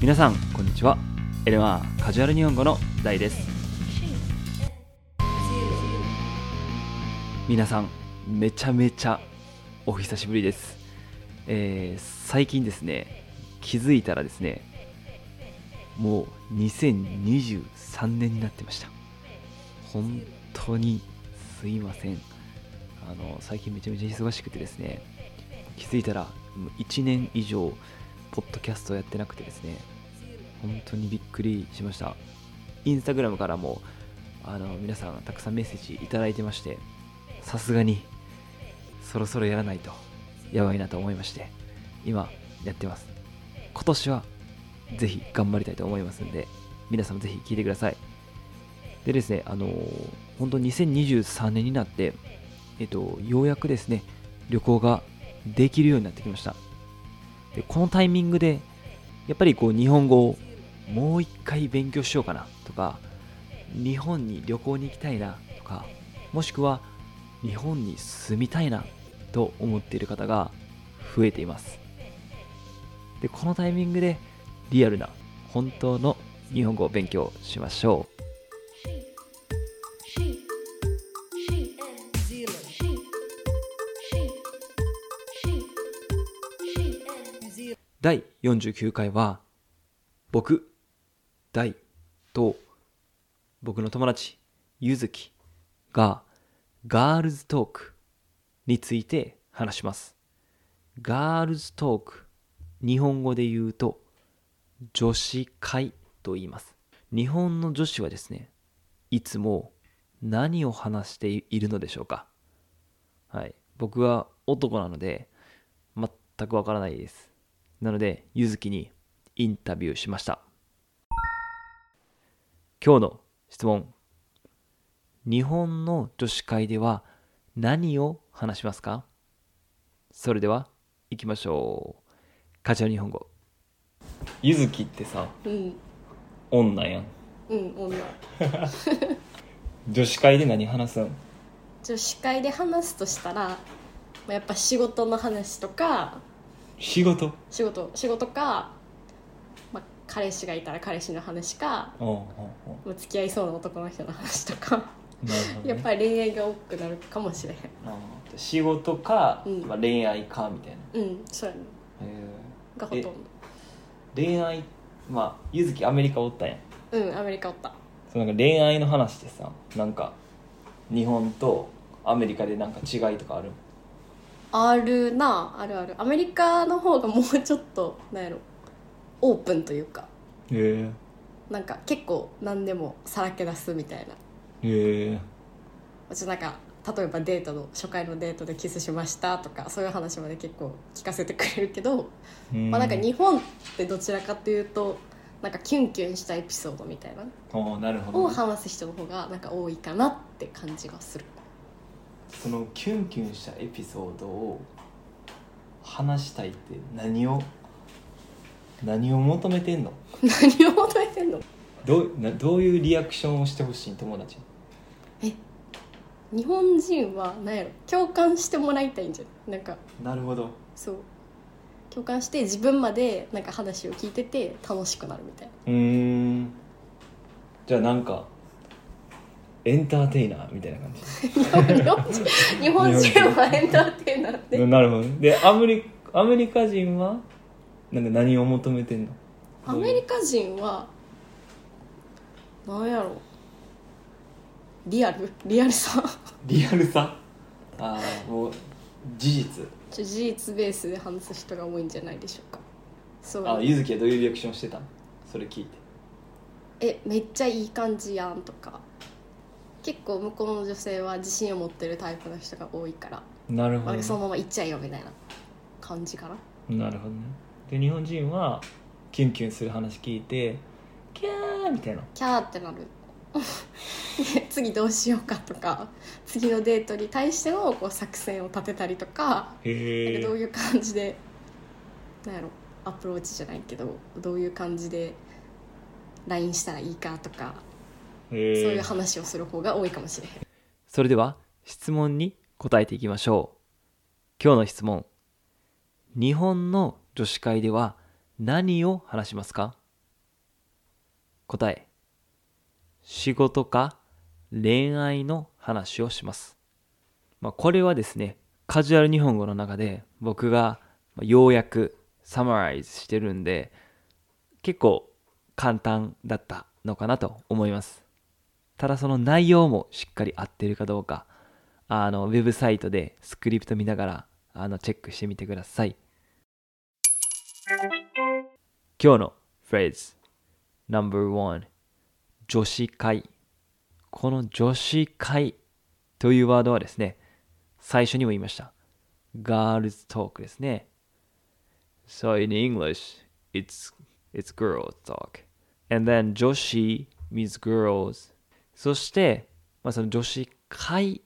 皆さんこんにちは。エレマーカジュアル日本語の大です。皆さんめちゃめちゃお久しぶりです、えー最近ですね気づいたらですねもう2023年になってました。本当にすいません。あの最近めちゃめちゃ忙しくてですね気づいたら1年以上ポッドキャストをやってなくてですね本当にびっくりしました。インスタグラムからもあの皆さんたくさんメッセージいただいてましてさすがにそろそろやらないとやばいなと思いまして今やってます。今年はぜひ頑張りたいと思いますんで皆さんもぜひ聞いてください。でですねあの本当2023年になってえっとようやくですね旅行ができるようになってきました。でこのタイミングでやっぱりこう日本語をもう一回勉強しようかなとか日本に旅行に行きたいなとかもしくは日本に住みたいなと思っている方が増えています。でこのタイミングでリアルな本当の日本語を勉強しましょう。第49回は僕大と僕の友達ゆずきがガールズトークについて話します。ガールズトーク日本語で言うと女子会と言います。日本の女子はですねいつも何を話しているのでしょうか。はい。僕は男なので全くわからないです。なので、ゆずきにインタビューしました。今日の質問。日本の女子会では何を話しますか？それでは行きましょう。カジュアル日本語。ゆずきってさ、うん女やん。うん女 女子会で何話すん？女子会で話すとしたらまあやっぱ仕事の話とか仕事？仕事。仕事か、まあ、彼氏がいたら彼氏の話か、おうおうおまあ、付き合いそうな男の人の話とか。うなるほど、ね。やっぱり恋愛が多くなるかもしれへん。あー仕事か、うん。まあ、恋愛かみたいな。うんそうやね。へがほとんど。恋愛まあゆずきアメリカおったやん。うんアメリカおった。そうなんか恋愛の話でさなんか日本とアメリカでなんか違いとかある？あるなあるある。アメリカの方がもうちょっとなんやろオープンというか。へなんか結構何でもさらけ出すみたいな。えへえ。ちょなんか例えばデートの初回のデートでキスしましたとかそういう話まで結構聞かせてくれるけど、まあ、なんか日本ってどちらかというとなんかキュンキュンしたエピソードみたいな。おーなるほをどね、話す人の方がなんか多いかなって感じがするそのキュンキュンしたエピソードを話したいって何を何を求めてんの？何を求めてんの？どうなどういうリアクションをしてほしい友達に。日本人は何やろ？共感してもらいたいんじゃない？なんかなるほど。そう。共感して自分までなんか話を聞いてて楽しくなるみたいな。うーん。じゃあなんかエンターテイナーみたいな感じ。日本人はエンターテイナーって。なるほどでアメリアメリカ人はなんか何を求めてんの？アメリカ人はなんやろ。リアル？リアルさ。リアルさ？ああもう事実。ちょ事実ベースで話す人が多いんじゃないでしょうか。そう。あゆずきはどういうリアクションしてたのそれ聞いて。えめっちゃいい感じやんとか結構向こうの女性は自信を持ってるタイプの人が多いから、なるほど、まあ、そのまま行っちゃえよみたいな感じかな。なるほどね。で日本人はキュンキュンする話聞いてキャーみたいな。キャーってなる。で 次どうしようかとか次のデートに対してのこう作戦を立てたりとかどういう感じでなんやろアプローチじゃないけどどういう感じで LINE したらいいかとかそういう話をする方が多いかもしれへんそれでは質問に答えていきましょう今日の質問日本の女子会では何を話しますか？答え。仕事か恋愛の話をします。まあ、これはですね、カジュアル日本語の中で僕がまあようやくサマライズしてるんで、結構簡単だったのかなと思います。ただその内容もしっかり合ってるかどうか、あの、ウェブサイトでスクリプト見ながら、あの、チェックしてみてください。今日のフレーズ No.1 女子会。この女子会というワードはですね最初にも言いました。ガールズトークですね。So in English it's, it's girls talk. And then 女子 means girls そして、まあ、その女子会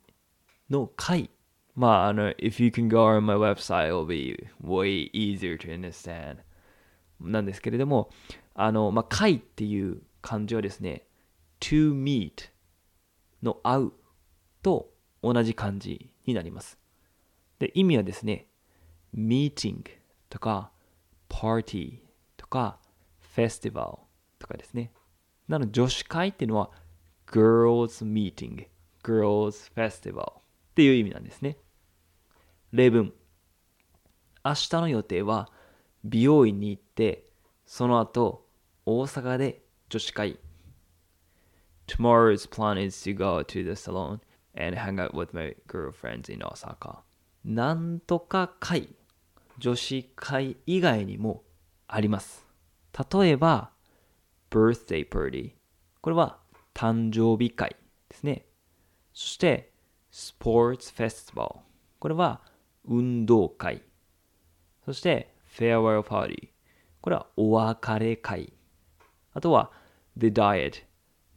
の会まああの if you can go on my website it'll be way easier to understand なんですけれども、あの、まあ、会っていう漢字はですね、to meet の会うと同じ漢字になります。で、意味はですね、meeting とか party とか festival とかですね。なので、女子会っていうのは girls meeting, girls festival っていう意味なんですね。例文。明日の予定は美容院に行って、その後、大阪で女子会。Tomorrow's plan is to go to the salon and hang out with my girlfriends in Osaka. なんとか会、女子会以外にもあります。例えば、birthday party。これは誕生日会ですね。そして、sports festival。これは運動会。そして、farewell party。これはお別れ会。あとは、the diet。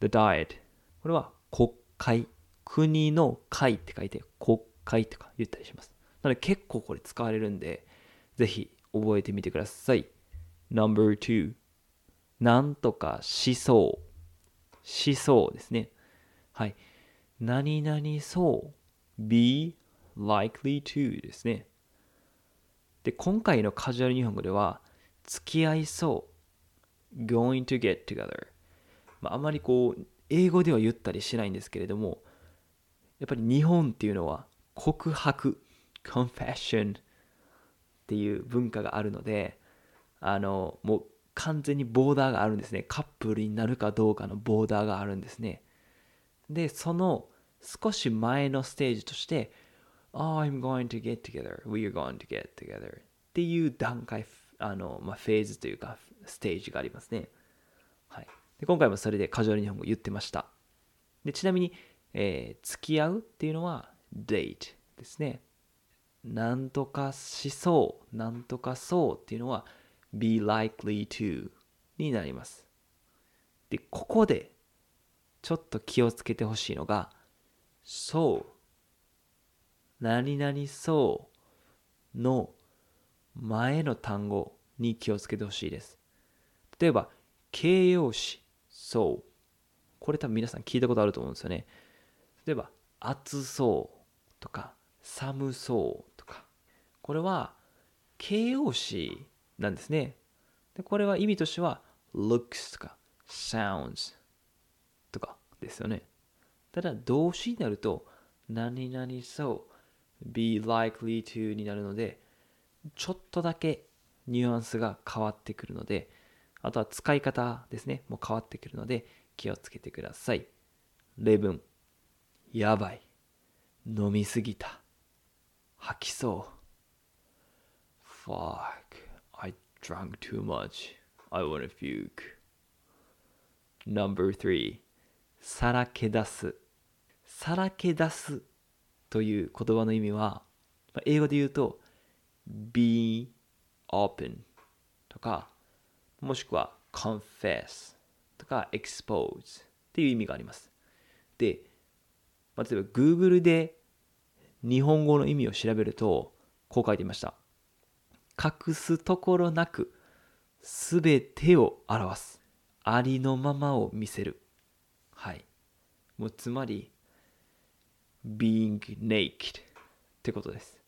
the diet。これは国会。国の会って書いて、国会とか言ったりします。なので結構これ使われるんで、ぜひ覚えてみてください。No.2 なんとかしそう。しそうですね。はい。何々そう。be likely to ですね。で、今回のカジュアル日本語では、付き合いそう。going to get together。まあ、あまりこう、英語では言ったりしないんですけれども、やっぱり日本っていうのは告白、confession っていう文化があるので、あの、もう完全にボーダーがあるんですね。カップルになるかどうかのボーダーがあるんですね。で、その少し前のステージとして、Oh, I'm going to get together. We are going to get together. っていう段階、あの、まあ、フェーズというか、ステージがありますね。はい。で今回もそれでカジュアル日本語言ってました。でちなみに、えー付き合うっていうのは date ですね。なんとかしそう、なんとかそうっていうのは be likely to になります。で、ここでちょっと気をつけてほしいのが、そう、何々そうの前の単語に気をつけてほしいです。例えば、形容詞、そう。これ多分皆さん聞いたことあると思うんですよね。例えば、暑そうとか、寒そうとか。これは形容詞なんですね。でこれは意味としては、looks とか、sounds とかですよね。ただ、動詞になると、何々そう、be likely to になるので、ちょっとだけニュアンスが変わってくるので、あとは使い方ですね、もう変わってくるので気をつけてください。例文。やばい。飲みすぎた。吐きそう。Fuck. Drank too much. I wanna puke. Number three. さらけ出す。さらけ出すという言葉の意味は、まあ英語で言うと、be open とか、もしくは confess とか expose っていう意味があります。で、まあ、例えば Google で日本語の意味を調べると、こう書いていました。隠すところなく、すべてを表す。ありのままを見せる。はい。もうつまり、being naked ってことです。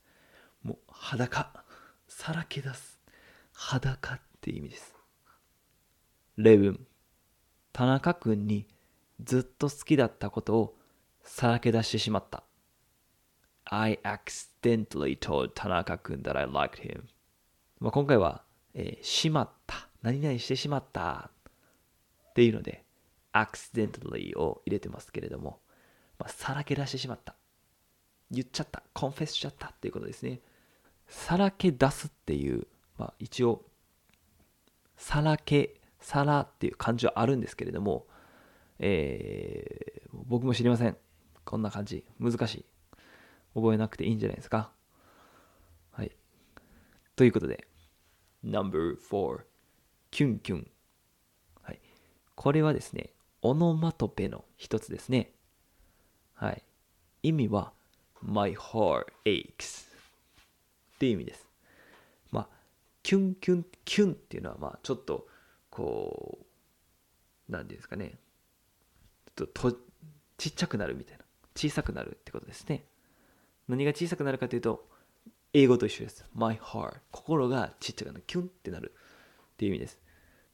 もう裸。さらけ出す。裸って意味です。例文。田中君にずっと好きだったことをさらけ出してしまった。I accidentally told 田中君 that I liked him. まあ、今回は、えーしまった。何々してしまった。っていうので、accidentally を入れてますけれども、まあ、さらけ出してしまった。言っちゃった。コンフェスしちゃったっていうことですね。さらけ出すっていう、まあ、一応、さらけ、さらっていう漢字はあるんですけれども、えー僕も知りません。こんな感じ。難しい。覚えなくていいんじゃないですか。はい。ということで、No.4 キュンキュン。はい。これはですね、オノマトペの一つですね。はい。意味は、My heart aches っていう意味です。まあ、キュンキュン、キュンっていうのは、まあ、ちょっと、こう、なんですかね、ちょっととちっちゃくなるみたいな、小さくなるってことですね。何が小さくなるかというと、英語と一緒です。My heart。心がちっちゃくなる。キュンってなるっていう意味です。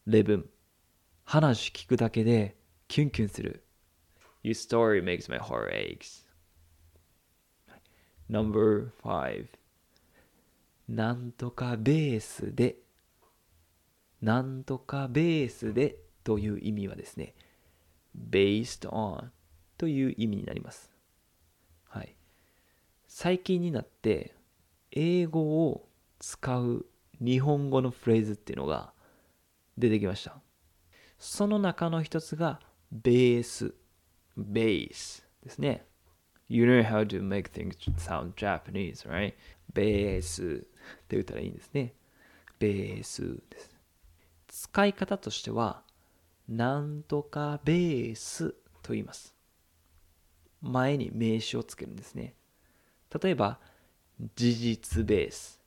例文。話聞くだけでキュンキュンする。Your story makes my heart aches. Number five. なんとかベースで、なんとかベースでという意味はですね、based on という意味になります。はい。最近になって、英語を使う日本語のフレーズっていうのが出てきました。その中の一つが、ベース、ベースですね。You know how to make things sound Japanese, right? ベースって言ったらいいんですね。ベースです。使い方としては、なんとかベースと言います。前に名詞をつけるんですね。例えば、事実ベース、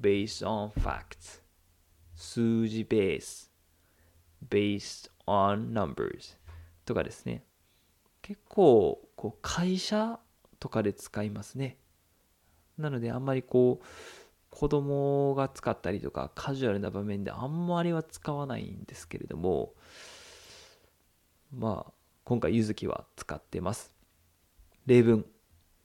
based on facts、数字ベース、based on numbers とかですね。結構こう会社とかで使いますね。なのであんまりこう子供が使ったりとかカジュアルな場面であんまりは使わないんですけれどもまあ今回ゆずきは使ってます。例文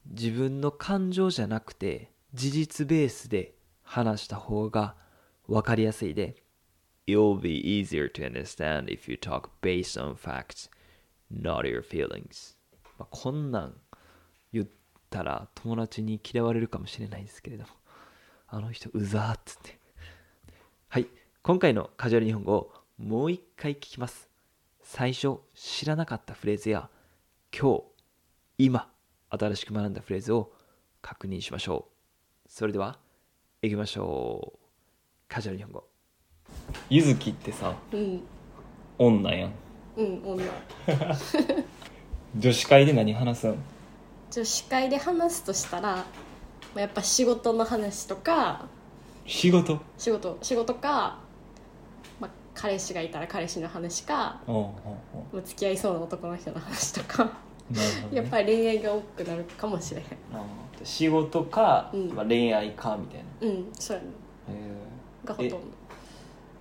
自分の感情じゃなくて事実ベースで話した方が分かりやすいで It'll be easier to understand if you talk based on facts, not your feelings. まあ、こんなん言ったら友達に嫌われるかもしれないですけれども、あの人うざーっつって。はい、今回のカジュアル日本語をもう一回聞きます。最初知らなかったフレーズや今日、今、新しく学んだフレーズを確認しましょう。それでは、行きましょう。カジュアル日本語。ゆずきってさ、うん女やん。うん女女子会で何話すん？女子会で話すとしたら、まあ、やっぱ仕事の話とか仕事？仕事仕事か、まあ、彼氏がいたら彼氏の話か、おうおうおまあ、付き合いそうな男の人の話とかやっぱり恋愛が多くなるかもしれへん。仕事か、うん。まあ、恋愛かみたいな、うんそうやね。へがほとんど。ー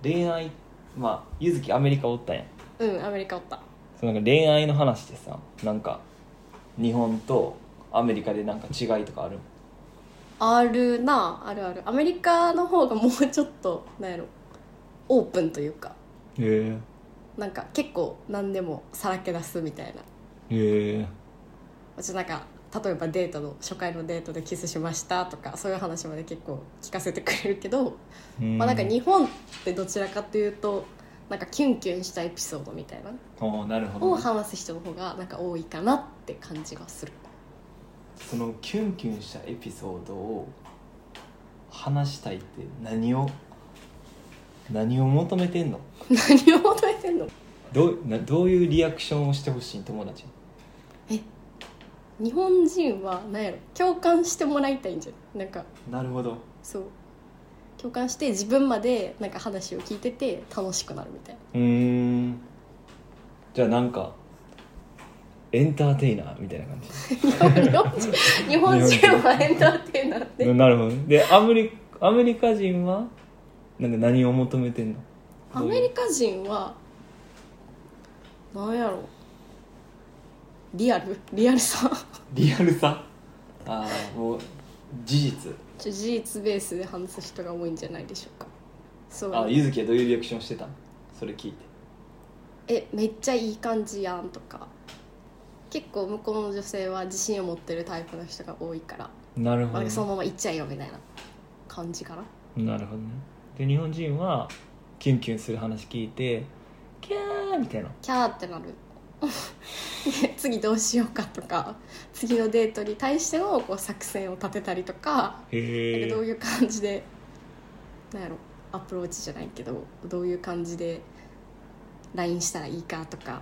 恋愛まあゆずきアメリカおったやん。うんアメリカおった。そのなんか恋愛の話でさなんか日本とアメリカでなんか違いとかある？あるなあるある。アメリカの方がもうちょっとなんやろオープンというか。へなんか結構何でもさらけ出すみたいな。えへえうちなんか例えばデートの初回のデートでキスしましたとかそういう話まで結構聞かせてくれるけど、まあ、なんか日本ってどちらかというとなんかキュンキュンしたエピソードみたいなおーなるほをどね、話す人の方がなんか多いかなって感じがする。そのキュンキュンしたエピソードを話したいって何を何を求めてんの？何を求めてんの？どうなどういうリアクションをしてほしい？友達に日本人は何やろ共感してもらいたいんじゃない？なんかなるほど。そう。共感して自分までなんか話を聞いてて楽しくなるみたいうーん。じゃあなんかエンターテイナーみたいな感じ？な日本人はエンターテイナーって。なるほど。でアメリアメリカ人はなんか何を求めてんの？アメリカ人はなんやろリアル。リアルさ。リアルさ？ああもう事実。ちょ事実ベースで話す人が多いんじゃないでしょうか。そう。あゆずきはどういうリアクションしてた？んそれ聞いて。えめっちゃいい感じやんとか。結構向こうの女性は自信を持ってるタイプの人が多いから、なるほまあ、そのまま行っちゃえよみたいな感じかな。なるほどね。で日本人はキュンキュンする話聞いてキャーみたいな。キャーってなるで 次どうしようかとか次のデートに対してのこう作戦を立てたりとかへなんかどういう感じでなんやろアプローチじゃないけどどういう感じで LINE したらいいかとか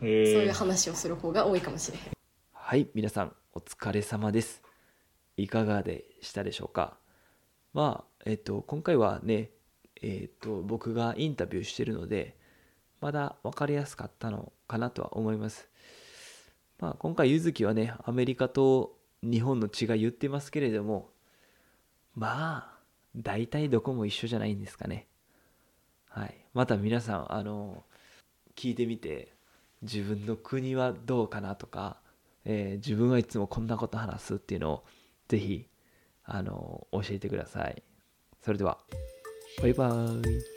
そうそういう話をする方が多いかもしれへん。はい皆さんお疲れ様です。いかがでしたでしょうか？まあえっと今回はねえっと僕がインタビューしてるのでまだ分かりやすかったのかなとは思います。まあ今回ゆずきはねアメリカと日本の違い言ってますけれどもまあ大体どこも一緒じゃないんですかね。はい。また皆さんあの聞いてみて自分の国はどうかなとか、えー自分はいつもこんなこと話すっていうのをぜひあの教えてください。それではバイバイ。